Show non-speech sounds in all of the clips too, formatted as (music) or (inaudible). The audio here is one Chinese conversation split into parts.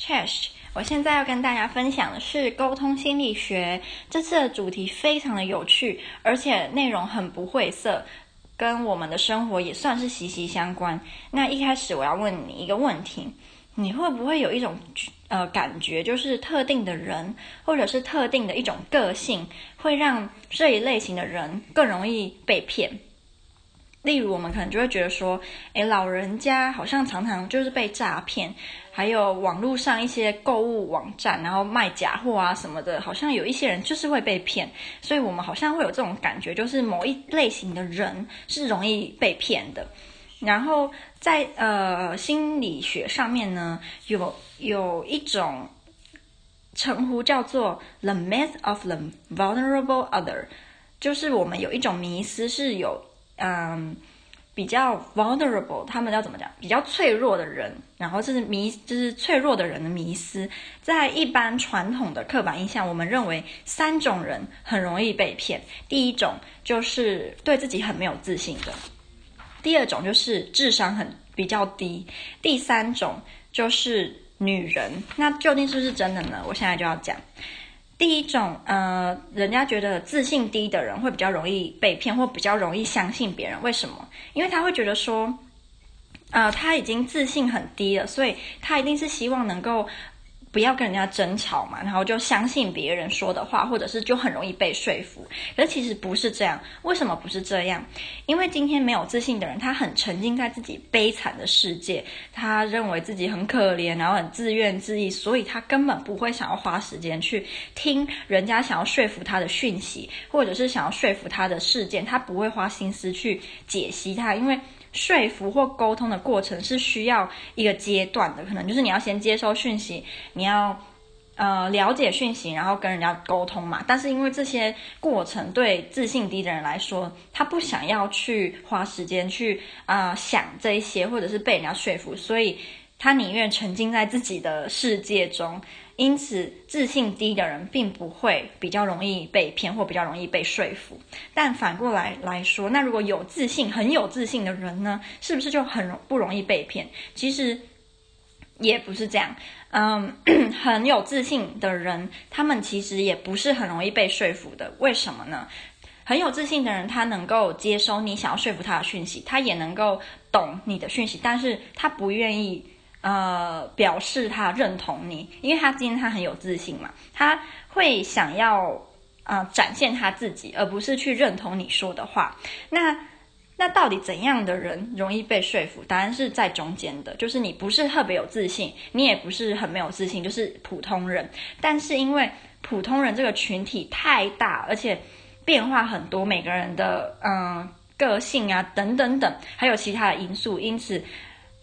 Chesh，我现在要跟大家分享的是沟通心理学。这次的主题非常的有趣，而且内容很不晦涩，跟我们的生活也算是息息相关。那一开始我要问你一个问题：你会不会有一种呃感觉，就是特定的人或者是特定的一种个性，会让这一类型的人更容易被骗？例如，我们可能就会觉得说，诶，老人家好像常常就是被诈骗，还有网络上一些购物网站，然后卖假货啊什么的，好像有一些人就是会被骗，所以我们好像会有这种感觉，就是某一类型的人是容易被骗的。然后在呃心理学上面呢，有有一种称呼叫做 the myth of the vulnerable other，就是我们有一种迷思是有。嗯，比较 vulnerable，他们要怎么讲？比较脆弱的人，然后这是迷，就是脆弱的人的迷思。在一般传统的刻板印象，我们认为三种人很容易被骗。第一种就是对自己很没有自信的；第二种就是智商很比较低；第三种就是女人。那究竟是不是真的呢？我现在就要讲。第一种，呃，人家觉得自信低的人会比较容易被骗，或比较容易相信别人。为什么？因为他会觉得说，呃，他已经自信很低了，所以他一定是希望能够。不要跟人家争吵嘛，然后就相信别人说的话，或者是就很容易被说服。可是其实不是这样，为什么不是这样？因为今天没有自信的人，他很沉浸在自己悲惨的世界，他认为自己很可怜，然后很自怨自艾，所以他根本不会想要花时间去听人家想要说服他的讯息，或者是想要说服他的事件，他不会花心思去解析他，因为。说服或沟通的过程是需要一个阶段的，可能就是你要先接收讯息，你要呃了解讯息，然后跟人家沟通嘛。但是因为这些过程对自信低的人来说，他不想要去花时间去啊、想这一些，或者是被人家说服，所以他宁愿沉浸在自己的世界中。因此，自信低的人并不会比较容易被骗或比较容易被说服。但反过来来说，那如果有自信、很有自信的人呢，是不是就很容不容易被骗？其实也不是这样。嗯，(coughs) 很有自信的人，他们其实也不是很容易被说服的。为什么呢？很有自信的人，他能够接收你想要说服他的讯息，他也能够懂你的讯息，但是他不愿意。呃，表示他认同你，因为他今天他很有自信嘛，他会想要呃展现他自己，而不是去认同你说的话。那那到底怎样的人容易被说服？答案是在中间的，就是你不是特别有自信，你也不是很没有自信，就是普通人。但是因为普通人这个群体太大，而且变化很多，每个人的嗯、个性啊等等等，还有其他的因素，因此。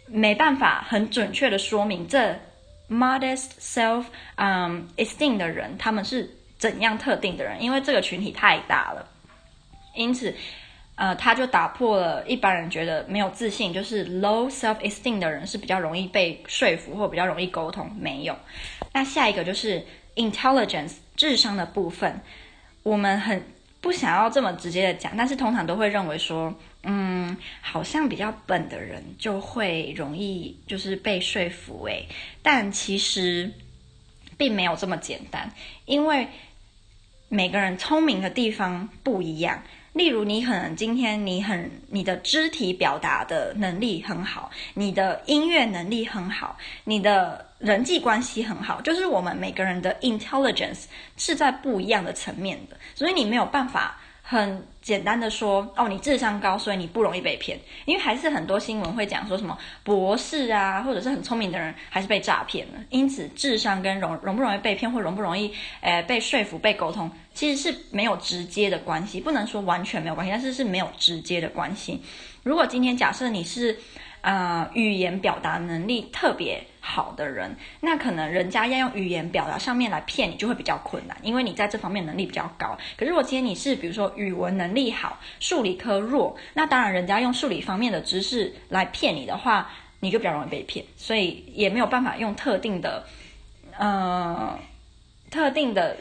没办法很准确的说明这 modest self 嗯 esteem 的人他们是怎样特定的人，因为这个群体太大了，因此呃他就打破了一般人觉得没有自信就是 low self esteem 的人是比较容易被说服或比较容易沟通，没有。那下一个就是 intelligence 智商的部分，我们很不想要这么直接的讲，但是通常都会认为说。嗯，好像比较笨的人就会容易就是被说服诶，但其实并没有这么简单，因为每个人聪明的地方不一样。例如，你可能今天你很你的肢体表达的能力很好，你的音乐能力很好，你的人际关系很好，就是我们每个人的 intelligence 是在不一样的层面的，所以你没有办法。很简单的说，哦，你智商高，所以你不容易被骗。因为还是很多新闻会讲说什么博士啊，或者是很聪明的人还是被诈骗了。因此，智商跟容容不容易被骗，或容不容易，呃，被说服、被沟通，其实是没有直接的关系。不能说完全没有关系，但是是没有直接的关系。如果今天假设你是。呃，语言表达能力特别好的人，那可能人家要用语言表达上面来骗你，就会比较困难，因为你在这方面能力比较高。可是如果今天你是比如说语文能力好，数理科弱，那当然人家用数理方面的知识来骗你的话，你就比较容易被骗。所以也没有办法用特定的呃特定的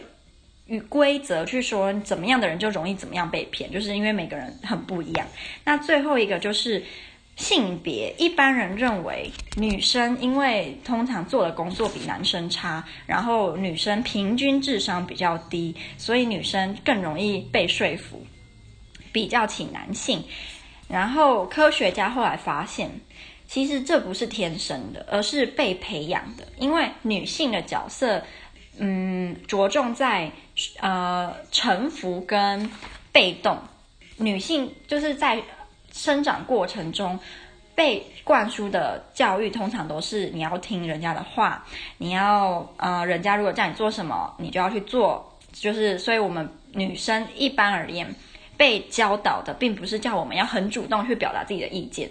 与规则去说怎么样的人就容易怎么样被骗，就是因为每个人很不一样。那最后一个就是。性别，一般人认为女生因为通常做的工作比男生差，然后女生平均智商比较低，所以女生更容易被说服，比较起男性。然后科学家后来发现，其实这不是天生的，而是被培养的。因为女性的角色，嗯，着重在呃臣服跟被动。女性就是在生长过程中被灌输的教育，通常都是你要听人家的话，你要呃，人家如果叫你做什么，你就要去做。就是，所以我们女生一般而言被教导的，并不是叫我们要很主动去表达自己的意见。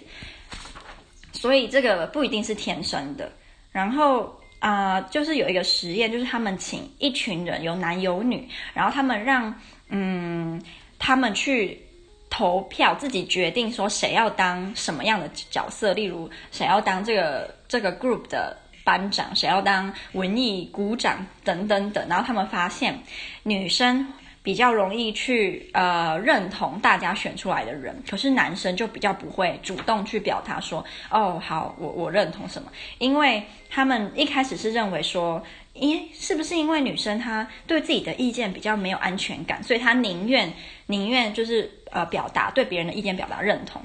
所以这个不一定是天生的。然后啊、就是有一个实验，就是他们请一群人，有男有女，然后他们让嗯，他们去。投票自己决定说谁要当什么样的角色，例如谁要当这个这个 group 的班长，谁要当文艺股长等等等。然后他们发现女生比较容易去呃认同大家选出来的人，可是男生就比较不会主动去表达说哦好，我我认同什么，因为他们一开始是认为说。因是不是因为女生她对自己的意见比较没有安全感，所以她宁愿宁愿就是呃表达对别人的意见表达认同，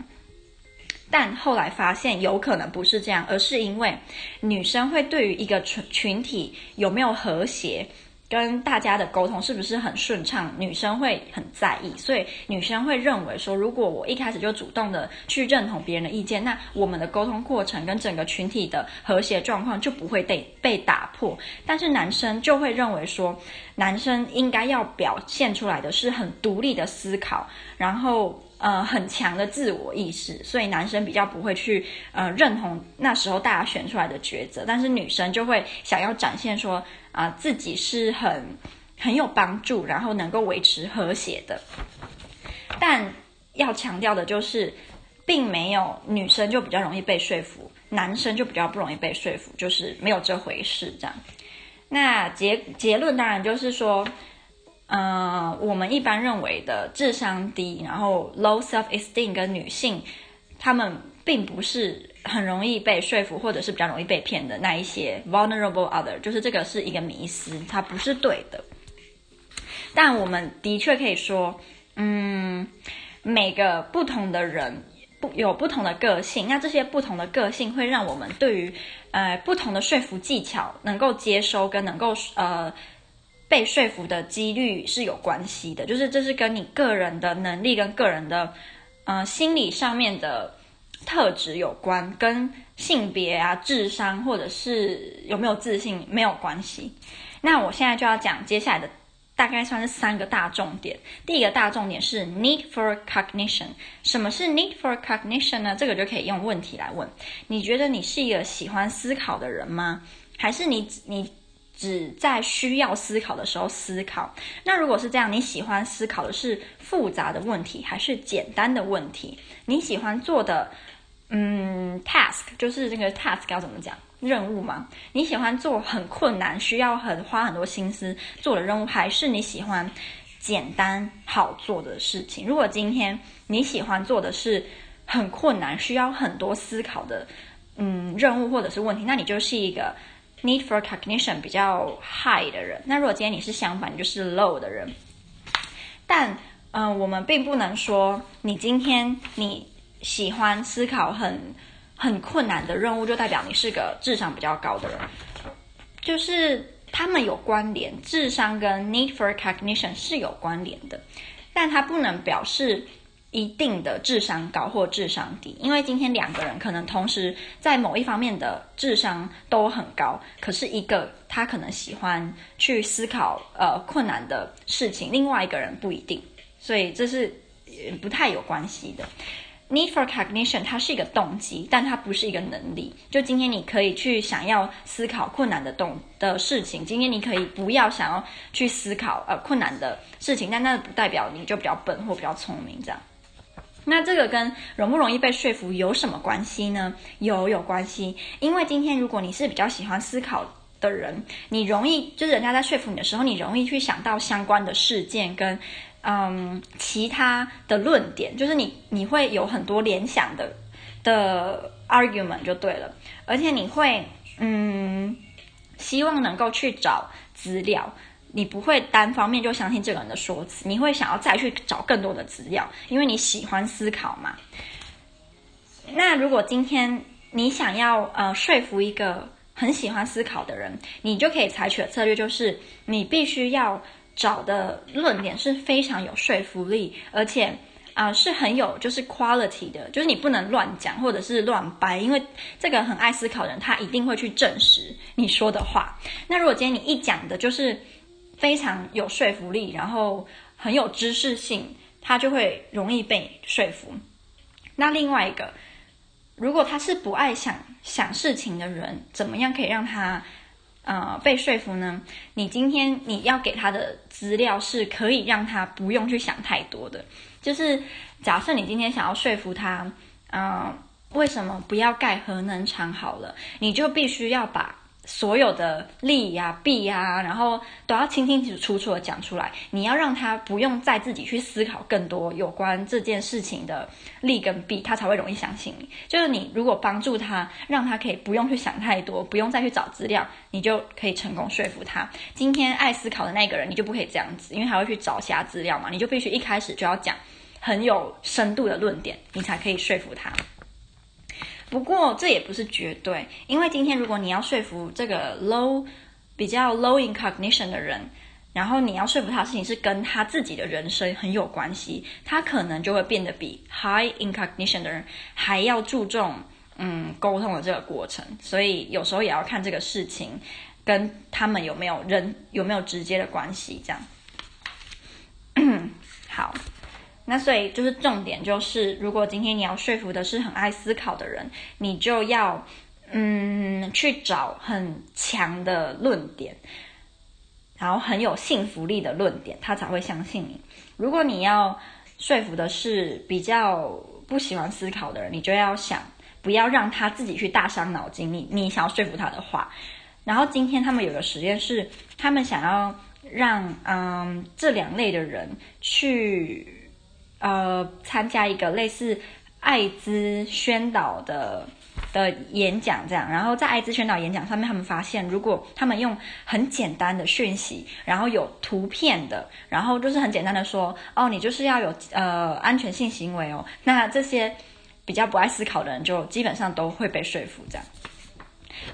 但后来发现有可能不是这样，而是因为女生会对于一个群群体有没有和谐。跟大家的沟通是不是很顺畅？女生会很在意，所以女生会认为说，如果我一开始就主动的去认同别人的意见，那我们的沟通过程跟整个群体的和谐状况就不会被被打破。但是男生就会认为说，男生应该要表现出来的是很独立的思考，然后。呃，很强的自我意识，所以男生比较不会去呃认同那时候大家选出来的抉择，但是女生就会想要展现说啊、自己是很很有帮助，然后能够维持和谐的。但要强调的就是，并没有女生就比较容易被说服，男生就比较不容易被说服，就是没有这回事这样。那结结论当然就是说。嗯、我们一般认为的智商低，然后 low self-esteem 跟女性，她们并不是很容易被说服，或者是比较容易被骗的那一些 vulnerable other，就是这个是一个迷思，它不是对的。但我们的确可以说，嗯，每个不同的人不有不同的个性，那这些不同的个性会让我们对于呃不同的说服技巧能够接收跟能够呃。被说服的几率是有关系的，就是这是跟你个人的能力跟个人的，呃，心理上面的特质有关，跟性别啊、智商或者是有没有自信没有关系。那我现在就要讲接下来的大概算是三个大重点。第一个大重点是 need for cognition。什么是 need for cognition 呢？这个就可以用问题来问。你觉得你是一个喜欢思考的人吗？还是你你？只在需要思考的时候思考。那如果是这样，你喜欢思考的是复杂的问题还是简单的问题？你喜欢做的，嗯，task 就是这个 task 要怎么讲？任务吗？你喜欢做很困难、需要很花很多心思做的任务，还是你喜欢简单好做的事情？如果今天你喜欢做的是很困难、需要很多思考的，嗯，任务或者是问题，那你就是一个。Need for cognition 比较 high 的人，那如果今天你是相反，就是 low 的人。但，嗯、我们并不能说你今天你喜欢思考很很困难的任务，就代表你是个智商比较高的人。就是他们有关联，智商跟 need for cognition 是有关联的，但它不能表示。一定的智商高或智商低，因为今天两个人可能同时在某一方面的智商都很高，可是一个他可能喜欢去思考呃困难的事情，另外一个人不一定，所以这是不太有关系的。Need for cognition 它是一个动机，但它不是一个能力。就今天你可以去想要思考困难的动的事情，今天你可以不要想要去思考呃困难的事情，但那不代表你就比较笨或比较聪明这样。那这个跟容不容易被说服有什么关系呢？有有关系，因为今天如果你是比较喜欢思考的人，你容易就是人家在说服你的时候，你容易去想到相关的事件跟嗯其他的论点，就是你你会有很多联想的的 argument 就对了，而且你会嗯，希望能够去找资料，你不会单方面就相信这个人的说辞，你会想要再去找更多的资料，因为你喜欢思考嘛。那如果今天你想要呃说服一个很喜欢思考的人，你就可以采取的策略就是，你必须要找的论点是非常有说服力，而且啊、是很有就是 quality 的，就是你不能乱讲或者是乱掰，因为这个很爱思考的人他一定会去证实你说的话。那如果今天你一讲的就是非常有说服力，然后很有知识性，他就会容易被说服。那另外一个。如果他是不爱想想事情的人，怎么样可以让他呃被说服呢？你今天你要给他的资料是可以让他不用去想太多的。就是假设你今天想要说服他，嗯、呃，为什么不要盖核能厂好了，你就必须要把。所有的利呀、弊呀，然后都要清清楚楚的讲出来。你要让他不用再自己去思考更多有关这件事情的利跟弊，他才会容易相信你。就是你如果帮助他，让他可以不用去想太多，不用再去找资料，你就可以成功说服他。今天爱思考的那个人，你就不可以这样子，因为他会去找其他资料嘛。你就必须一开始就要讲很有深度的论点，你才可以说服他。不过这也不是绝对，因为今天如果你要说服这个 low 比较 low in cognition 的人，然后你要说服他的事情是跟他自己的人生很有关系，他可能就会变得比 high in cognition 的人还要注重嗯沟通的这个过程，所以有时候也要看这个事情跟他们有没有人有没有直接的关系，这样 (coughs) 好。那所以就是重点就是，如果今天你要说服的是很爱思考的人，你就要嗯去找很强的论点，然后很有信服力的论点，他才会相信你。如果你要说服的是比较不喜欢思考的人，你就要想不要让他自己去大伤脑筋。你你想要说服他的话，然后今天他们有个实验是，他们想要让嗯这两类的人去。呃，参加一个类似艾滋宣导的的演讲，这样，然后在艾滋宣导演讲上面，他们发现，如果他们用很简单的讯息，然后有图片的，然后就是很简单的说，哦，你就是要有呃安全性行为哦，那这些比较不爱思考的人，就基本上都会被说服这样。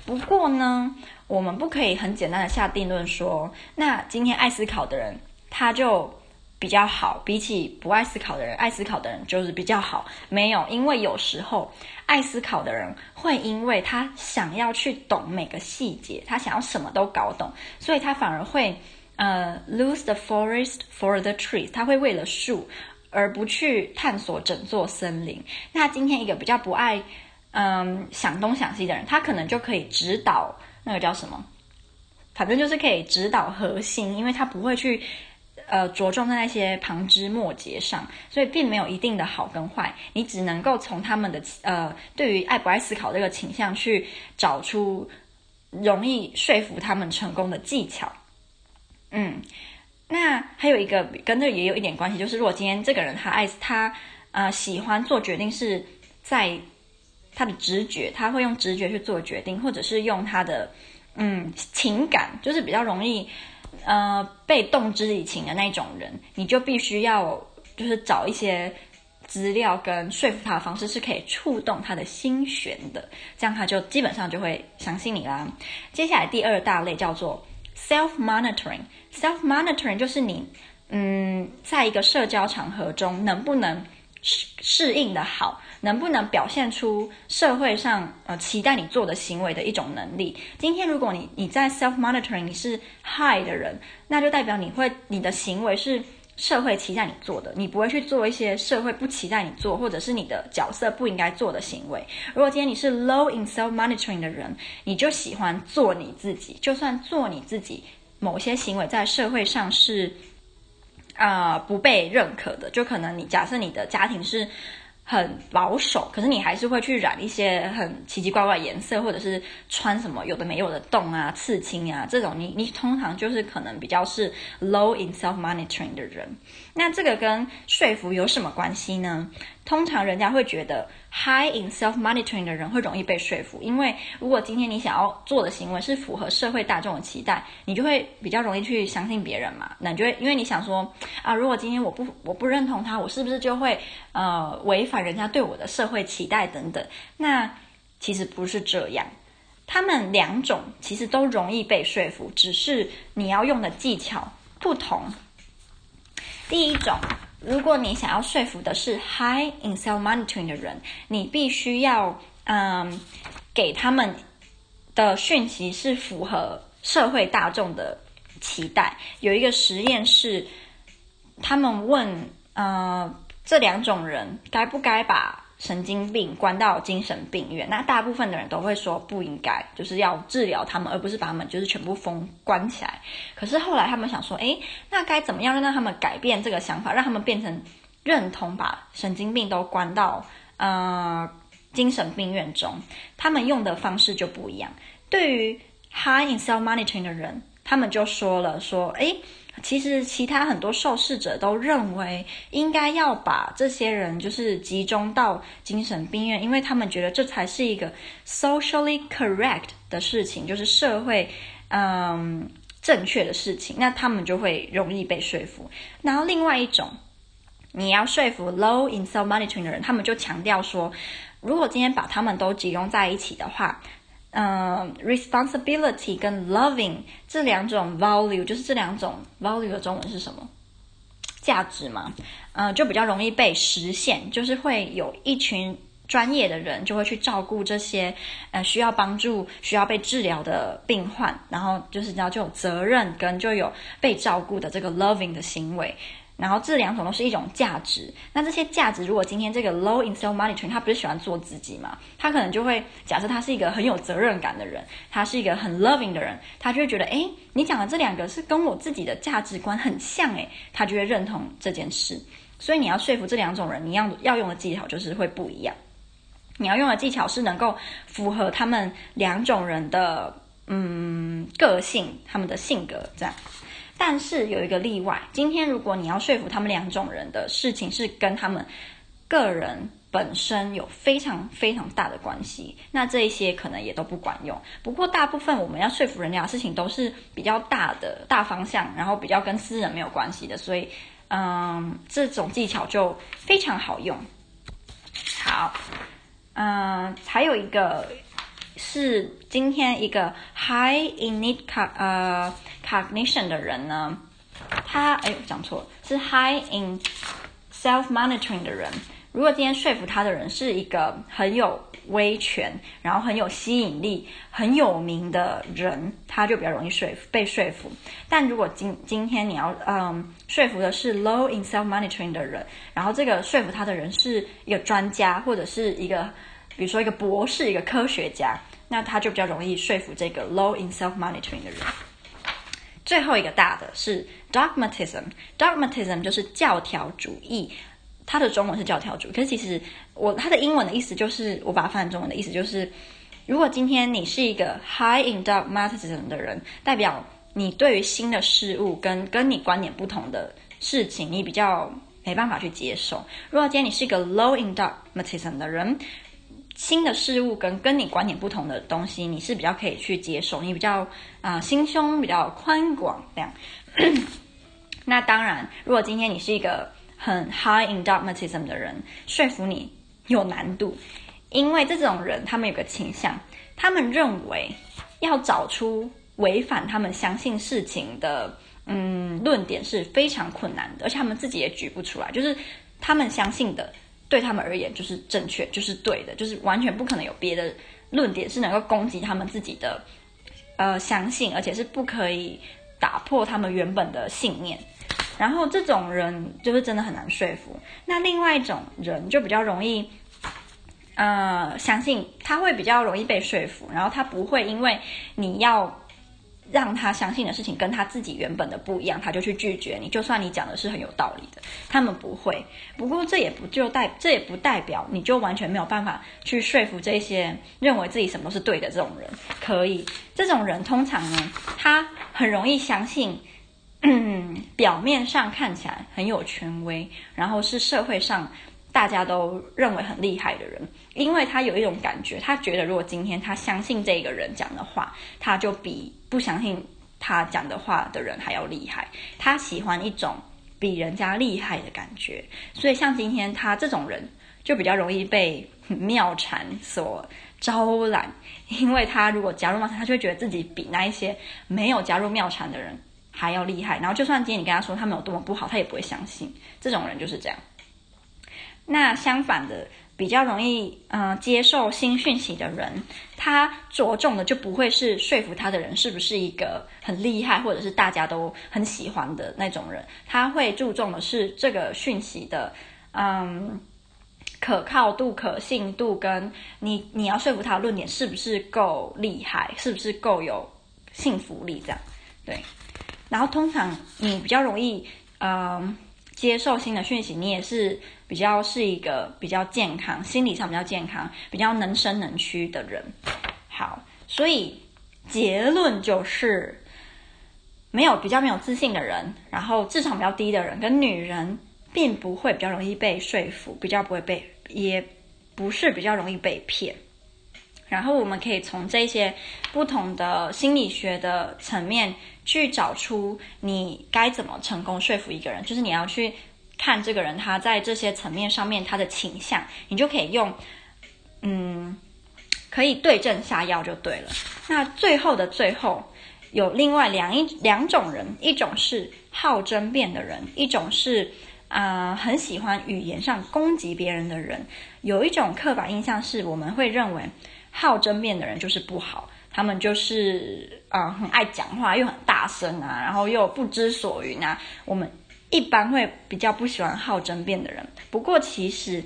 不过呢，我们不可以很简单的下定论说，那今天爱思考的人，他就。比较好，比起不爱思考的人，爱思考的人就是比较好。没有，因为有时候爱思考的人会因为他想要去懂每个细节，他想要什么都搞懂，所以他反而会呃 lose the forest for the trees，他会为了树而不去探索整座森林。那今天一个比较不爱嗯、想东想西的人，他可能就可以指导那个叫什么，反正就是可以指导核心，因为他不会去。呃，着重在那些旁枝末节上，所以并没有一定的好跟坏，你只能够从他们的呃，对于爱不爱思考这个倾向去找出容易说服他们成功的技巧。嗯，那还有一个跟这也有一点关系，就是如果今天这个人他爱他呃喜欢做决定是在他的直觉，他会用直觉去做决定，或者是用他的嗯情感，就是比较容易。呃，被动之以情的那种人，你就必须要就是找一些资料跟说服他的方式是可以触动他的心弦的，这样他就基本上就会相信你啦。接下来第二大类叫做 self monitoring，self monitoring 就是你嗯，在一个社交场合中能不能适适应的好。能不能表现出社会上呃期待你做的行为的一种能力？今天如果你你在 self monitoring 你是 high 的人，那就代表你会你的行为是社会期待你做的，你不会去做一些社会不期待你做或者是你的角色不应该做的行为。如果今天你是 low in self monitoring 的人，你就喜欢做你自己，就算做你自己，某些行为在社会上是啊、呃、不被认可的，就可能你假设你的家庭是。很保守，可是你还是会去染一些很奇奇怪怪颜色，或者是穿什么有的没有的洞啊、刺青啊这种你，你你通常就是可能比较是 low in self monitoring 的人。那这个跟说服有什么关系呢？通常人家会觉得 high in self monitoring 的人会容易被说服，因为如果今天你想要做的行为是符合社会大众的期待，你就会比较容易去相信别人嘛。那就会因为你想说啊，如果今天我不我不认同他，我是不是就会呃违反人家对我的社会期待等等？那其实不是这样，他们两种其实都容易被说服，只是你要用的技巧不同。第一种。如果你想要说服的是 high in self monitoring 的人，你必须要嗯给他们的讯息是符合社会大众的期待。有一个实验是，他们问呃这两种人该不该把神经病关到精神病院，那大部分的人都会说不应该，就是要治疗他们，而不是把他们就是全部封关起来。可是后来他们想说，诶，那该怎么样让他们改变这个想法，让他们变成认同把神经病都关到呃精神病院中？他们用的方式就不一样。对于 high in self monitoring 的人，他们就说了说，诶。其实，其他很多受试者都认为应该要把这些人就是集中到精神病院，因为他们觉得这才是一个 socially correct 的事情，就是社会嗯正确的事情。那他们就会容易被说服。然后另外一种，你要说服 low in self monitoring 的人，他们就强调说，如果今天把他们都集中在一起的话。嗯、，responsibility 跟 loving 这两种 value，就是这两种 value 的中文是什么？价值嘛，嗯、就比较容易被实现，就是会有一群专业的人就会去照顾这些呃需要帮助、需要被治疗的病患，然后就是知道就有责任跟就有被照顾的这个 loving 的行为。然后这两种都是一种价值。那这些价值，如果今天这个 low in self monitoring，他不是喜欢做自己嘛？他可能就会假设他是一个很有责任感的人，他是一个很 loving 的人，他就会觉得，诶，你讲的这两个是跟我自己的价值观很像，诶，他就会认同这件事。所以你要说服这两种人，你要要用的技巧就是会不一样。你要用的技巧是能够符合他们两种人的嗯个性，他们的性格这样。但是有一个例外，今天如果你要说服他们两种人的事情是跟他们个人本身有非常非常大的关系，那这一些可能也都不管用。不过大部分我们要说服人家的事情都是比较大的大方向，然后比较跟私人没有关系的，所以嗯，这种技巧就非常好用。好，嗯，还有一个。是今天一个 high in need co 呃 cognition 的人呢，他哎讲错了，是 high in self monitoring 的人。如果今天说服他的人是一个很有威权，然后很有吸引力、很有名的人，他就比较容易说服被说服。但如果今今天你要嗯说服的是 low in self monitoring 的人，然后这个说服他的人是一个专家或者是一个。比如说一个博士，一个科学家，那他就比较容易说服这个 low in self monitoring 的人。最后一个大的是 dogmatism，dogmatism 就是教条主义，它的中文是教条主义。可是其实我它的英文的意思就是，我把它翻成中文的意思就是，如果今天你是一个 high in dogmatism 的人，代表你对于新的事物跟跟你观点不同的事情，你比较没办法去接受。如果今天你是一个 low in dogmatism 的人，新的事物跟跟你观点不同的东西，你是比较可以去接受，你比较啊、心胸比较宽广这样。(clears throat) 那当然，如果今天你是一个很 high in dogmatism 的人，说服你有难度，因为这种人他们有个倾向，他们认为要找出违反他们相信事情的嗯论点是非常困难的，而且他们自己也举不出来，就是他们相信的。对他们而言就是正确，就是对的，就是完全不可能有别的论点是能够攻击他们自己的呃相信，而且是不可以打破他们原本的信念。然后这种人就是真的很难说服。那另外一种人就比较容易呃相信，他会比较容易被说服，然后他不会因为你要。让他相信的事情跟他自己原本的不一样，他就去拒绝你。就算你讲的是很有道理的，他们不会。不过这也不就代，这也不代表你就完全没有办法去说服这些认为自己什么都是对的这种人。可以，这种人通常呢，他很容易相信，嗯，表面上看起来很有权威，然后是社会上大家都认为很厉害的人，因为他有一种感觉，他觉得如果今天他相信这个人讲的话，他就比不相信他讲的话的人还要厉害。他喜欢一种比人家厉害的感觉，所以像今天他这种人就比较容易被妙禅所招揽，因为他如果加入妙禅，他就会觉得自己比那一些没有加入妙禅的人还要厉害。然后就算今天你跟他说他们有多么不好，他也不会相信。这种人就是这样。那相反的，比较容易嗯、接受新讯息的人，他着重的就不会是说服他的人是不是一个很厉害，或者是大家都很喜欢的那种人。他会注重的是这个讯息的嗯可靠度、可信度，跟你你要说服他的论点是不是够厉害，是不是够有信服力这样。对，然后通常你比较容易嗯。接受新的讯息，你也是比较是一个比较健康，心理上比较健康，比较能伸能屈的人。好，所以结论就是，没有比较没有自信的人，然后智商比较低的人，跟女人并不会比较容易被说服，比较不会被，也不是比较容易被骗。然后我们可以从这些不同的心理学的层面去找出你该怎么成功说服一个人，就是你要去看这个人他在这些层面上面他的倾向，你就可以用，嗯，可以对症下药就对了。那最后的最后，有另外两一两种人，一种是好争辩的人，一种是啊、很喜欢语言上攻击别人的人。有一种刻板印象是我们会认为。好争辩的人就是不好，他们就是啊、呃、很爱讲话，又很大声啊，然后又不知所云啊。我们一般会比较不喜欢好争辩的人。不过其实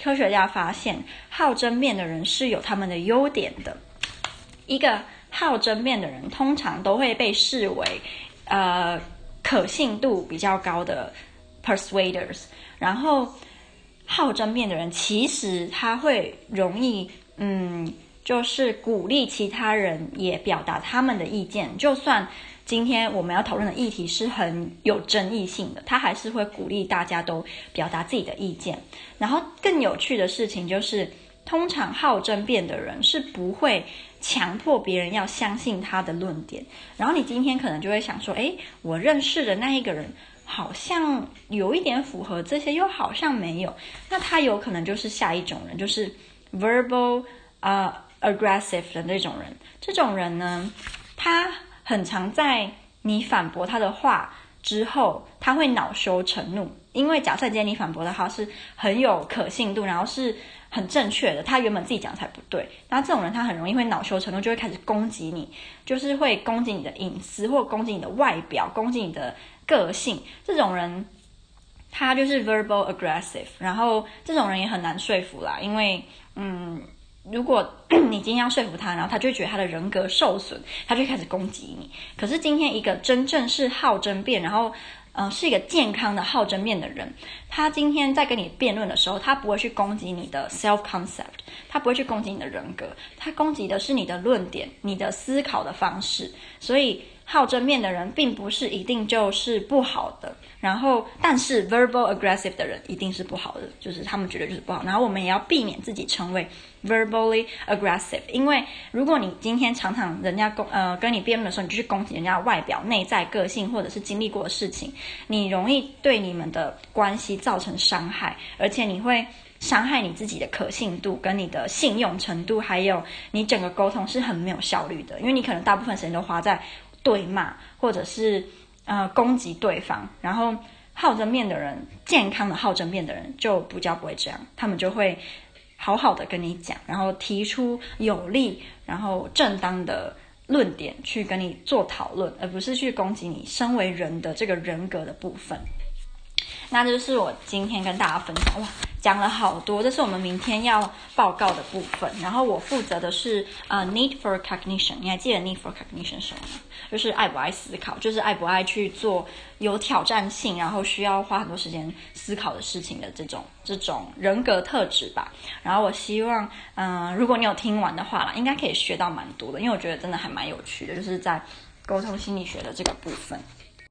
科学家发现，好争辩的人是有他们的优点的。一个好争辩的人通常都会被视为呃可信度比较高的 persuaders。然后好争辩的人其实他会容易。嗯，就是鼓励其他人也表达他们的意见，就算今天我们要讨论的议题是很有争议性的，他还是会鼓励大家都表达自己的意见。然后更有趣的事情就是，通常好争辩的人是不会强迫别人要相信他的论点。然后你今天可能就会想说，诶，我认识的那一个人好像有一点符合这些，又好像没有。那他有可能就是下一种人，就是。Verbal 啊、aggressive 的那种人，这种人呢，他很常在你反驳他的话之后，他会恼羞成怒，因为假设今天你反驳的话是很有可信度，然后是很正确的，他原本自己讲才不对，那这种人他很容易会恼羞成怒，就会开始攻击你，就是会攻击你的隐私，或攻击你的外表，攻击你的个性，这种人。他就是 verbal aggressive，然后这种人也很难说服啦，因为，嗯，如果 (clears throat) 你今天要说服他，然后他就觉得他的人格受损，他就开始攻击你。可是今天一个真正是好争辩，然后，呃，是一个健康的好争辩的人，他今天在跟你辩论的时候，他不会去攻击你的 self concept，他不会去攻击你的人格，他攻击的是你的论点，你的思考的方式，所以。好争辩的人并不是一定就是不好的，然后但是 verbal aggressive 的人一定是不好的，就是他们觉得就是不好。然后我们也要避免自己成为 verbally aggressive，因为如果你今天常常人家攻呃跟你辩论的时候，你就去攻击人家外表、内在个性或者是经历过的事情，你容易对你们的关系造成伤害，而且你会伤害你自己的可信度、跟你的信用程度，还有你整个沟通是很没有效率的，因为你可能大部分时间都花在。对骂，或者是呃攻击对方，然后好争面的人，健康的好争面的人就不叫不会这样，他们就会好好的跟你讲，然后提出有利然后正当的论点去跟你做讨论，而不是去攻击你身为人的这个人格的部分。那就是我今天跟大家分享哇，讲了好多，这是我们明天要报告的部分。然后我负责的是呃、need for cognition，你还记得 need for cognition 什么吗？就是爱不爱思考，就是爱不爱去做有挑战性，然后需要花很多时间思考的事情的这种这种人格特质吧。然后我希望，嗯、如果你有听完的话啦，应该可以学到蛮多的，因为我觉得真的还蛮有趣的，就是在沟通心理学的这个部分。